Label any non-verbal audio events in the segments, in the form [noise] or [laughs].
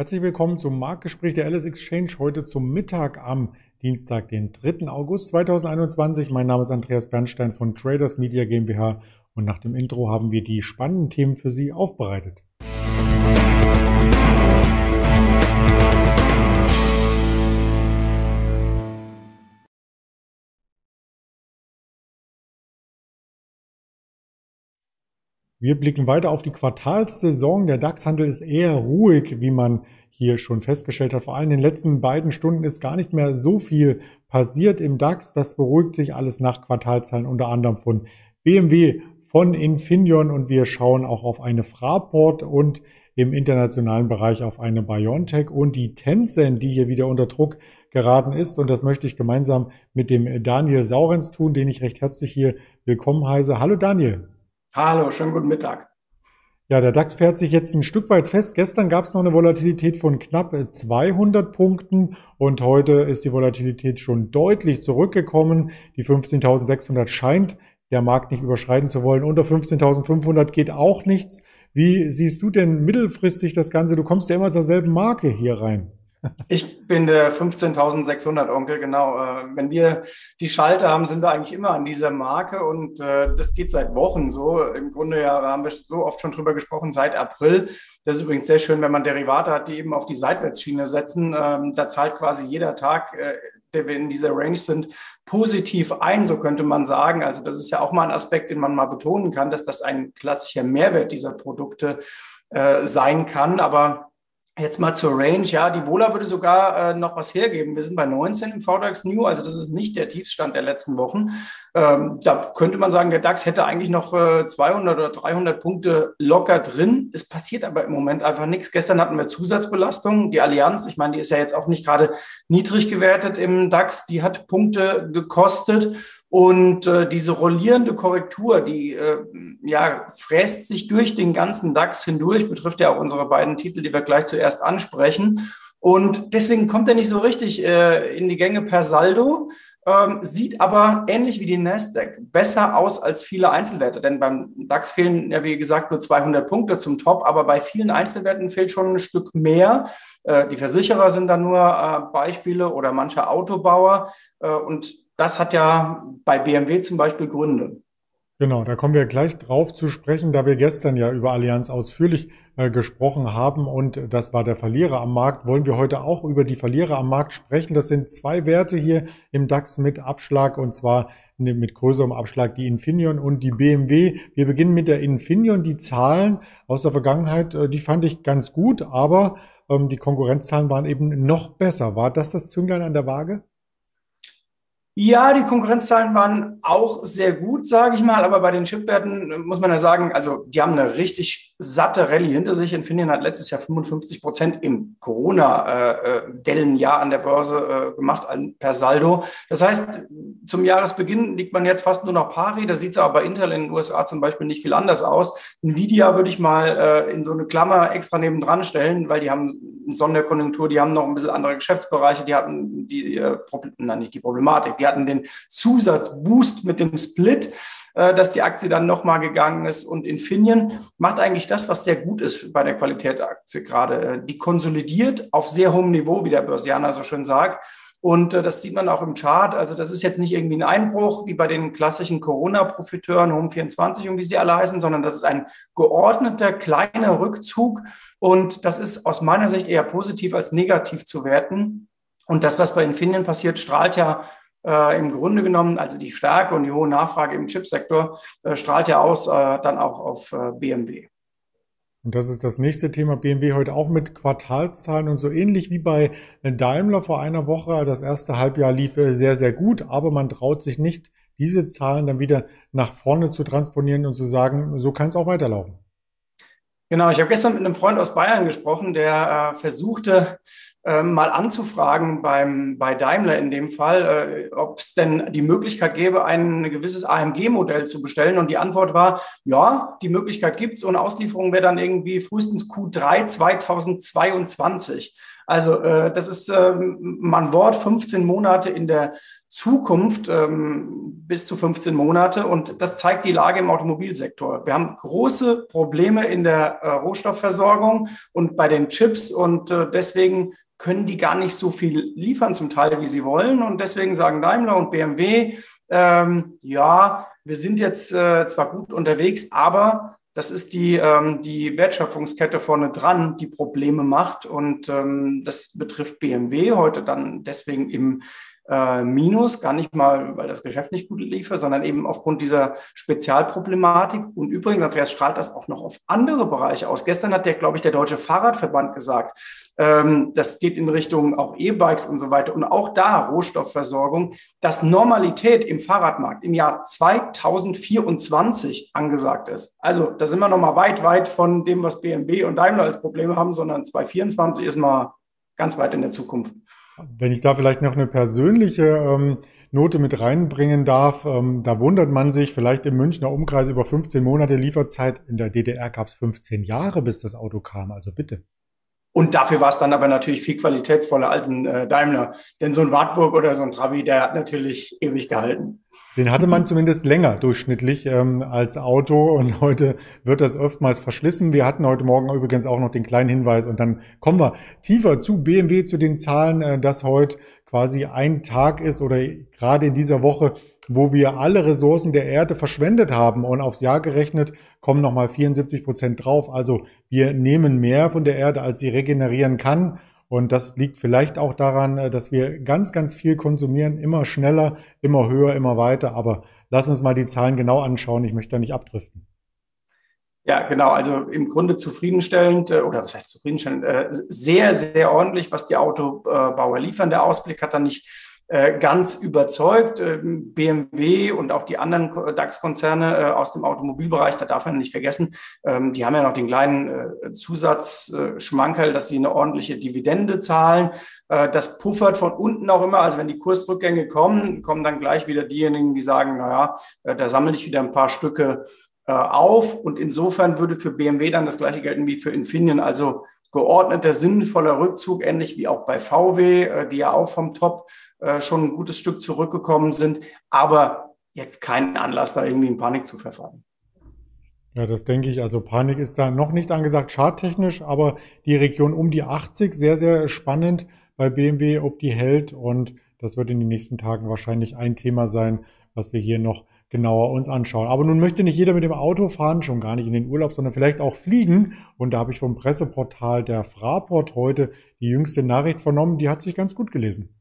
Herzlich willkommen zum Marktgespräch der LS Exchange heute zum Mittag am Dienstag, den 3. August 2021. Mein Name ist Andreas Bernstein von Traders Media GmbH und nach dem Intro haben wir die spannenden Themen für Sie aufbereitet. Wir blicken weiter auf die Quartalssaison. Der DAX-Handel ist eher ruhig, wie man hier schon festgestellt hat. Vor allem in den letzten beiden Stunden ist gar nicht mehr so viel passiert im DAX. Das beruhigt sich alles nach Quartalzahlen, unter anderem von BMW, von Infineon und wir schauen auch auf eine Fraport und im internationalen Bereich auf eine BioNTech und die Tencent, die hier wieder unter Druck geraten ist. Und das möchte ich gemeinsam mit dem Daniel Saurenz tun, den ich recht herzlich hier willkommen heiße. Hallo Daniel. Hallo, schönen guten Mittag. Ja, der DAX fährt sich jetzt ein Stück weit fest. Gestern gab es noch eine Volatilität von knapp 200 Punkten und heute ist die Volatilität schon deutlich zurückgekommen. Die 15.600 scheint der Markt nicht überschreiten zu wollen. Unter 15.500 geht auch nichts. Wie siehst du denn mittelfristig das Ganze? Du kommst ja immer zur selben Marke hier rein. Ich bin der 15.600 Onkel, genau. Äh, wenn wir die Schalter haben, sind wir eigentlich immer an dieser Marke und äh, das geht seit Wochen so. Im Grunde ja haben wir so oft schon drüber gesprochen, seit April. Das ist übrigens sehr schön, wenn man Derivate hat, die eben auf die Seitwärtsschiene setzen. Ähm, da zahlt quasi jeder Tag, äh, der wir in dieser Range sind, positiv ein, so könnte man sagen. Also das ist ja auch mal ein Aspekt, den man mal betonen kann, dass das ein klassischer Mehrwert dieser Produkte sein kann. Aber Jetzt mal zur Range. Ja, die Vola würde sogar äh, noch was hergeben. Wir sind bei 19 im VDAX New, also das ist nicht der Tiefstand der letzten Wochen. Ähm, da könnte man sagen, der DAX hätte eigentlich noch äh, 200 oder 300 Punkte locker drin. Es passiert aber im Moment einfach nichts. Gestern hatten wir Zusatzbelastungen. Die Allianz, ich meine, die ist ja jetzt auch nicht gerade niedrig gewertet im DAX. Die hat Punkte gekostet. Und äh, diese rollierende Korrektur, die äh, ja, fräst sich durch den ganzen DAX hindurch, betrifft ja auch unsere beiden Titel, die wir gleich zuerst ansprechen. Und deswegen kommt er nicht so richtig äh, in die Gänge per Saldo, ähm, sieht aber ähnlich wie die Nasdaq besser aus als viele Einzelwerte. Denn beim DAX fehlen ja, wie gesagt, nur 200 Punkte zum Top, aber bei vielen Einzelwerten fehlt schon ein Stück mehr. Äh, die Versicherer sind da nur äh, Beispiele oder manche Autobauer. Äh, und das hat ja bei BMW zum Beispiel Gründe. Genau, da kommen wir gleich drauf zu sprechen, da wir gestern ja über Allianz ausführlich äh, gesprochen haben und das war der Verlierer am Markt, wollen wir heute auch über die Verlierer am Markt sprechen. Das sind zwei Werte hier im DAX mit Abschlag und zwar mit größerem Abschlag die Infineon und die BMW. Wir beginnen mit der Infineon. Die Zahlen aus der Vergangenheit, äh, die fand ich ganz gut, aber ähm, die Konkurrenzzahlen waren eben noch besser. War das das Zünglein an der Waage? Ja, die Konkurrenzzahlen waren auch sehr gut, sage ich mal, aber bei den Chipwerten muss man ja sagen, also die haben eine richtig satte Rallye hinter sich. Infineon hat letztes Jahr 55 Prozent im Corona-Dellenjahr äh, an der Börse äh, gemacht per Saldo. Das heißt, zum Jahresbeginn liegt man jetzt fast nur noch pari. Da sieht es aber bei Intel in den USA zum Beispiel nicht viel anders aus. Nvidia würde ich mal äh, in so eine Klammer extra nebendran stellen, weil die haben eine Sonderkonjunktur, die haben noch ein bisschen andere Geschäftsbereiche, die hatten die, äh, nein, nicht die Problematik, die hatten den Zusatzboost mit dem Split, äh, dass die Aktie dann nochmal gegangen ist. Und Infineon macht eigentlich das, was sehr gut ist bei der Qualität der Aktie gerade. Äh, die konsolidiert auf sehr hohem Niveau, wie der Börsianer so schön sagt. Und äh, das sieht man auch im Chart. Also das ist jetzt nicht irgendwie ein Einbruch wie bei den klassischen Corona-Profiteuren, Home24 und wie sie alle heißen, sondern das ist ein geordneter kleiner Rückzug. Und das ist aus meiner Sicht eher positiv als negativ zu werten. Und das, was bei Infineon passiert, strahlt ja äh, im Grunde genommen, also die Stärke und die hohe Nachfrage im Chipsektor, äh, strahlt ja aus äh, dann auch auf äh, BMW. Und das ist das nächste Thema. BMW heute auch mit Quartalszahlen und so ähnlich wie bei Daimler vor einer Woche. Das erste Halbjahr lief äh, sehr, sehr gut, aber man traut sich nicht, diese Zahlen dann wieder nach vorne zu transponieren und zu sagen, so kann es auch weiterlaufen. Genau, ich habe gestern mit einem Freund aus Bayern gesprochen, der äh, versuchte, ähm, mal anzufragen beim, bei Daimler in dem Fall, äh, ob es denn die Möglichkeit gäbe, ein gewisses AMG-Modell zu bestellen. Und die Antwort war, ja, die Möglichkeit gibt's und Auslieferung wäre dann irgendwie frühestens Q3 2022. Also äh, das ist ähm, man Wort 15 Monate in der Zukunft ähm, bis zu 15 Monate und das zeigt die Lage im Automobilsektor. Wir haben große Probleme in der äh, Rohstoffversorgung und bei den Chips und äh, deswegen können die gar nicht so viel liefern zum Teil, wie sie wollen und deswegen sagen Daimler und BMW, ähm, ja, wir sind jetzt äh, zwar gut unterwegs, aber das ist die, ähm, die Wertschöpfungskette vorne dran, die Probleme macht. Und ähm, das betrifft BMW heute dann deswegen im äh, Minus, gar nicht mal, weil das Geschäft nicht gut liefert, sondern eben aufgrund dieser Spezialproblematik. Und übrigens, Andreas, strahlt das auch noch auf andere Bereiche aus. Gestern hat der, glaube ich, der Deutsche Fahrradverband gesagt, ähm, das geht in Richtung auch E-Bikes und so weiter. Und auch da Rohstoffversorgung, dass Normalität im Fahrradmarkt im Jahr 2024 angesagt ist. Also da sind wir noch mal weit, weit von dem, was BMW und Daimler als Probleme haben, sondern 2024 ist mal ganz weit in der Zukunft. Wenn ich da vielleicht noch eine persönliche ähm, Note mit reinbringen darf, ähm, da wundert man sich, vielleicht im Münchner Umkreis über 15 Monate Lieferzeit. In der DDR gab es 15 Jahre, bis das Auto kam. Also bitte. Und dafür war es dann aber natürlich viel qualitätsvoller als ein äh, Daimler. Denn so ein Wartburg oder so ein Trabi, der hat natürlich ewig gehalten. Den hatte man zumindest länger durchschnittlich ähm, als Auto und [laughs] heute wird das oftmals verschlissen. Wir hatten heute Morgen übrigens auch noch den kleinen Hinweis und dann kommen wir tiefer zu BMW, zu den Zahlen, äh, dass heute quasi ein Tag ist oder gerade in dieser Woche wo wir alle Ressourcen der Erde verschwendet haben und aufs Jahr gerechnet kommen nochmal 74 Prozent drauf. Also wir nehmen mehr von der Erde, als sie regenerieren kann. Und das liegt vielleicht auch daran, äh, dass wir ganz, ganz viel konsumieren, immer schneller, immer höher, immer weiter. Aber lass uns mal die Zahlen genau anschauen. Ich möchte da nicht abdriften. Ja, genau. Also im Grunde zufriedenstellend äh, oder was heißt zufriedenstellend? Äh, sehr, sehr ordentlich, was die Autobauer liefern. Der Ausblick hat dann nicht äh, ganz überzeugt. BMW und auch die anderen DAX-Konzerne aus dem Automobilbereich, da darf man nicht vergessen, ähm, die haben ja noch den kleinen Zusatzschmankerl, dass sie eine ordentliche Dividende zahlen. Das puffert von unten auch immer. Also wenn die Kursrückgänge kommen, kommen dann gleich wieder diejenigen, die sagen, naja, da sammle ich wieder ein paar Stücke auf. Und insofern würde für BMW dann das gleiche gelten wie für Infineon. Also geordneter, sinnvoller Rückzug, ähnlich wie auch bei VW, äh, die ja auch vom Top äh, schon ein gutes Stück zurückgekommen sind, aber jetzt keinen Anlass, da irgendwie in Panik zu verfallen. Ja, das denke ich. Also Panik ist da noch nicht angesagt, charttechnisch, aber die Region um die 80 sehr, sehr spannend bei BMW, ob die hält. Und das wird in den nächsten Tagen wahrscheinlich ein Thema sein, was wir hier noch genauer uns anschauen. Aber nun möchte nicht jeder mit dem Auto fahren, schon gar nicht in den Urlaub, sondern vielleicht auch fliegen. Und da habe ich vom Presseportal der Fraport heute die jüngste Nachricht vernommen. Die hat sich ganz gut gelesen.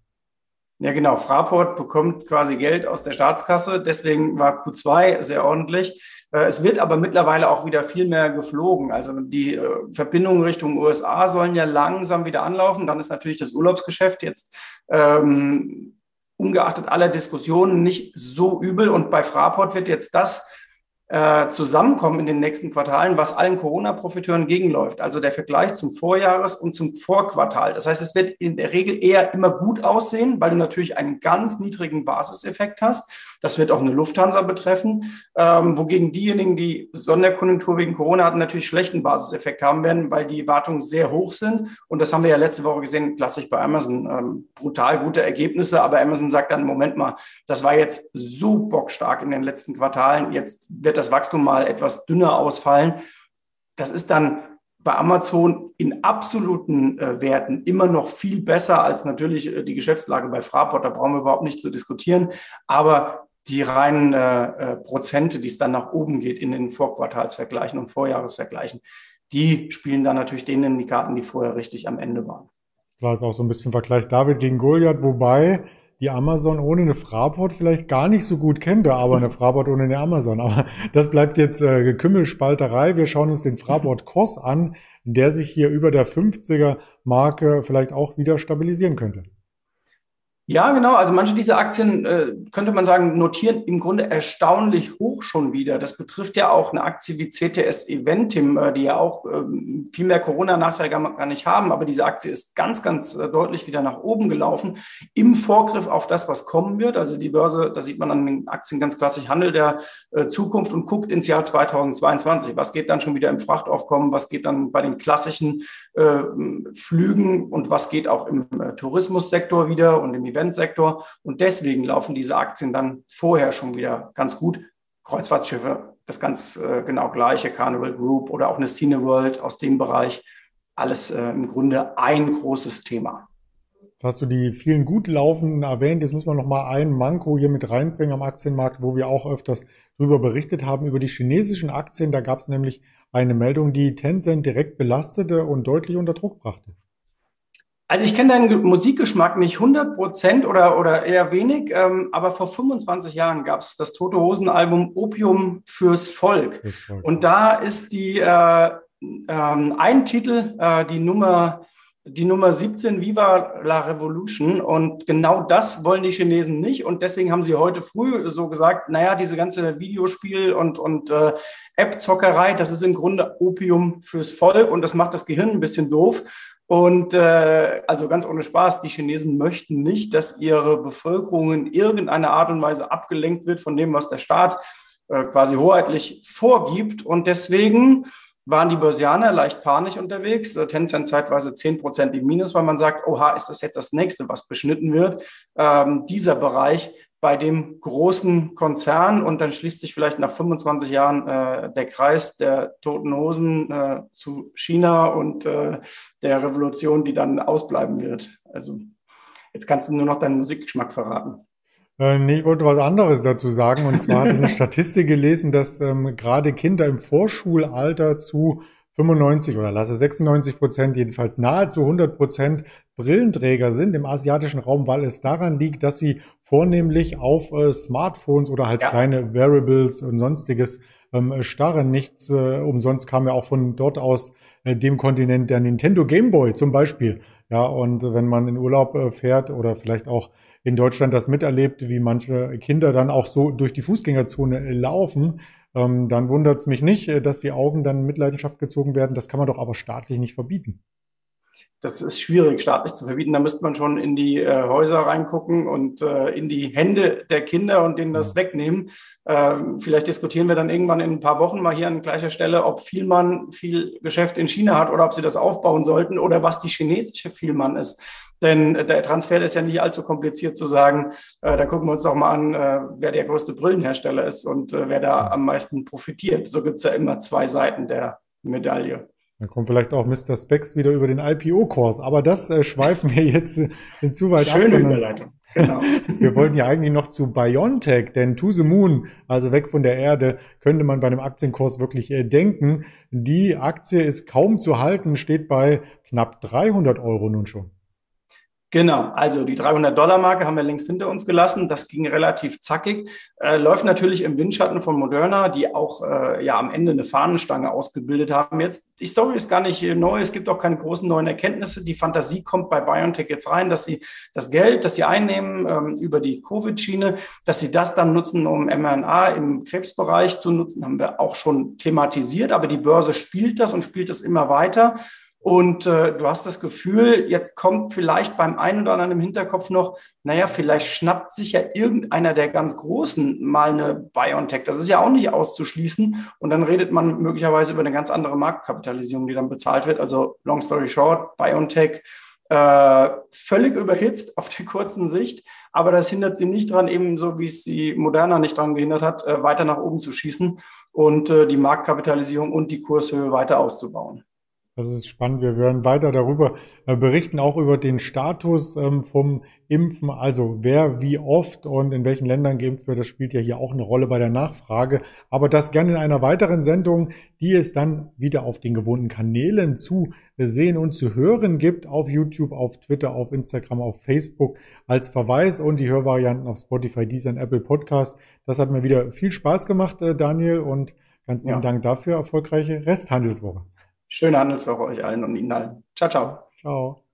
Ja, genau. Fraport bekommt quasi Geld aus der Staatskasse. Deswegen war Q2 sehr ordentlich. Äh, es wird aber mittlerweile auch wieder viel mehr geflogen. Also die äh, Verbindungen Richtung USA sollen ja langsam wieder anlaufen. Dann ist natürlich das Urlaubsgeschäft jetzt ähm, ungeachtet aller Diskussionen nicht so übel. Und bei Fraport wird jetzt das äh, zusammenkommen in den nächsten Quartalen, was allen Corona-Profiteuren gegenläuft. Also der Vergleich zum Vorjahres- und zum Vorquartal. Das heißt, es wird in der Regel eher immer gut aussehen, weil du natürlich einen ganz niedrigen Basiseffekt hast. Das wird auch eine Lufthansa betreffen, ähm, wogegen diejenigen, die Sonderkonjunktur wegen Corona hatten, natürlich schlechten Basiseffekt haben werden, weil die Erwartungen sehr hoch sind. Und das haben wir ja letzte Woche gesehen, klassisch bei Amazon. Ähm, brutal gute Ergebnisse, aber Amazon sagt dann, Moment mal, das war jetzt so bockstark in den letzten Quartalen. Jetzt wird das Wachstum mal etwas dünner ausfallen. Das ist dann bei Amazon in absoluten äh, Werten immer noch viel besser als natürlich äh, die Geschäftslage bei Fraport. Da brauchen wir überhaupt nicht zu diskutieren. Aber die reinen äh, äh, Prozente, die es dann nach oben geht in den Vorquartalsvergleichen und Vorjahresvergleichen, die spielen dann natürlich denen die Karten, die vorher richtig am Ende waren. War es auch so ein bisschen Vergleich David gegen Goliath, wobei die Amazon ohne eine Fraport vielleicht gar nicht so gut kennt, aber eine Fraport ohne eine Amazon. Aber das bleibt jetzt äh, Kümmelspalterei. Wir schauen uns den Fraport-Kurs an, der sich hier über der 50er Marke vielleicht auch wieder stabilisieren könnte. Ja, genau. Also manche dieser Aktien, äh, könnte man sagen, notieren im Grunde erstaunlich hoch schon wieder. Das betrifft ja auch eine Aktie wie CTS Eventim, äh, die ja auch ähm, viel mehr Corona-Nachteile gar nicht haben. Aber diese Aktie ist ganz, ganz äh, deutlich wieder nach oben gelaufen im Vorgriff auf das, was kommen wird. Also die Börse, da sieht man an den Aktien ganz klassisch Handel der äh, Zukunft und guckt ins Jahr 2022. Was geht dann schon wieder im Frachtaufkommen? Was geht dann bei den klassischen äh, Flügen und was geht auch im äh, Tourismussektor wieder und im Event Eventsektor. Und deswegen laufen diese Aktien dann vorher schon wieder ganz gut. Kreuzfahrtschiffe, das ganz äh, genau gleiche, Carnival Group oder auch eine Cineworld aus dem Bereich. Alles äh, im Grunde ein großes Thema. Jetzt hast du die vielen gut laufenden erwähnt. Jetzt muss man noch mal ein Manko hier mit reinbringen am Aktienmarkt, wo wir auch öfters darüber berichtet haben, über die chinesischen Aktien. Da gab es nämlich eine Meldung, die Tencent direkt belastete und deutlich unter Druck brachte. Also ich kenne deinen Musikgeschmack nicht 100 Prozent oder, oder eher wenig, ähm, aber vor 25 Jahren gab es das Tote Hosen Album Opium fürs Volk. Und da ist die äh, ähm, ein Titel, äh, die Nummer die Nummer 17, Viva la Revolution. Und genau das wollen die Chinesen nicht. Und deswegen haben sie heute früh so gesagt, naja, diese ganze Videospiel- und, und äh, App-Zockerei, das ist im Grunde Opium fürs Volk und das macht das Gehirn ein bisschen doof. Und äh, also ganz ohne Spaß, die Chinesen möchten nicht, dass ihre Bevölkerung in irgendeiner Art und Weise abgelenkt wird von dem, was der Staat äh, quasi hoheitlich vorgibt. Und deswegen waren die Börsianer leicht panisch unterwegs. Äh, Tencent zeitweise 10 Prozent im Minus, weil man sagt, oha, ist das jetzt das nächste, was beschnitten wird? Ähm, dieser Bereich bei dem großen Konzern und dann schließt sich vielleicht nach 25 Jahren äh, der Kreis der toten Hosen äh, zu China und äh, der Revolution, die dann ausbleiben wird. Also jetzt kannst du nur noch deinen Musikgeschmack verraten. Äh, nee, ich wollte was anderes dazu sagen. Und zwar hatte ich eine [laughs] Statistik gelesen, dass ähm, gerade Kinder im Vorschulalter zu 95 oder lasse 96 Prozent, jedenfalls nahezu 100 Prozent Brillenträger sind im asiatischen Raum, weil es daran liegt, dass sie vornehmlich auf äh, Smartphones oder halt ja. kleine Variables und sonstiges ähm, starren. Nicht äh, umsonst kam ja auch von dort aus äh, dem Kontinent der Nintendo Game Boy zum Beispiel. Ja, und wenn man in Urlaub äh, fährt oder vielleicht auch in Deutschland das miterlebt, wie manche Kinder dann auch so durch die Fußgängerzone laufen, dann wundert es mich nicht, äh, dass die Augen dann in Mitleidenschaft gezogen werden. Das kann man doch aber staatlich nicht verbieten. Das ist schwierig staatlich zu verbieten. Da müsste man schon in die äh, Häuser reingucken und äh, in die Hände der Kinder und denen das wegnehmen. Ähm, vielleicht diskutieren wir dann irgendwann in ein paar Wochen mal hier an gleicher Stelle, ob Vielmann viel Geschäft in China hat oder ob sie das aufbauen sollten oder was die chinesische Vielmann ist. Denn der Transfer ist ja nicht allzu kompliziert zu sagen. Äh, da gucken wir uns doch mal an, äh, wer der größte Brillenhersteller ist und äh, wer da am meisten profitiert. So gibt es ja immer zwei Seiten der Medaille. Dann kommt vielleicht auch Mr. Specs wieder über den IPO-Kurs. Aber das äh, schweifen wir jetzt äh, zu weit Schöne ab. Überleitung. Genau. [laughs] wir wollten ja eigentlich noch zu BioNTech, denn to the moon, also weg von der Erde, könnte man bei einem Aktienkurs wirklich äh, denken. Die Aktie ist kaum zu halten, steht bei knapp 300 Euro nun schon. Genau, also die 300-Dollar-Marke haben wir längst hinter uns gelassen. Das ging relativ zackig. Äh, läuft natürlich im Windschatten von Moderna, die auch äh, ja am Ende eine Fahnenstange ausgebildet haben. Jetzt, die Story ist gar nicht neu. Es gibt auch keine großen neuen Erkenntnisse. Die Fantasie kommt bei BioNTech jetzt rein, dass sie das Geld, das sie einnehmen ähm, über die Covid-Schiene, dass sie das dann nutzen, um mRNA im Krebsbereich zu nutzen, haben wir auch schon thematisiert. Aber die Börse spielt das und spielt es immer weiter. Und äh, du hast das Gefühl, jetzt kommt vielleicht beim einen oder anderen im Hinterkopf noch, naja, vielleicht schnappt sich ja irgendeiner der ganz Großen mal eine BioNTech. Das ist ja auch nicht auszuschließen. Und dann redet man möglicherweise über eine ganz andere Marktkapitalisierung, die dann bezahlt wird. Also long story short, BioNTech äh, völlig überhitzt auf der kurzen Sicht. Aber das hindert sie nicht dran, ebenso wie es sie Moderna nicht dran gehindert hat, äh, weiter nach oben zu schießen und äh, die Marktkapitalisierung und die Kurshöhe weiter auszubauen. Das ist spannend. Wir werden weiter darüber äh, berichten, auch über den Status ähm, vom Impfen, also wer wie oft und in welchen Ländern geimpft wird. Das spielt ja hier auch eine Rolle bei der Nachfrage. Aber das gerne in einer weiteren Sendung, die es dann wieder auf den gewohnten Kanälen zu sehen und zu hören gibt, auf YouTube, auf Twitter, auf Instagram, auf Facebook als Verweis und die Hörvarianten auf Spotify, Deezer und Apple Podcast. Das hat mir wieder viel Spaß gemacht, äh, Daniel, und ganz lieben ja. Dank dafür. Erfolgreiche Resthandelswoche. Schöne Handelswoche euch allen und Ihnen allen. Ciao, ciao. Ciao.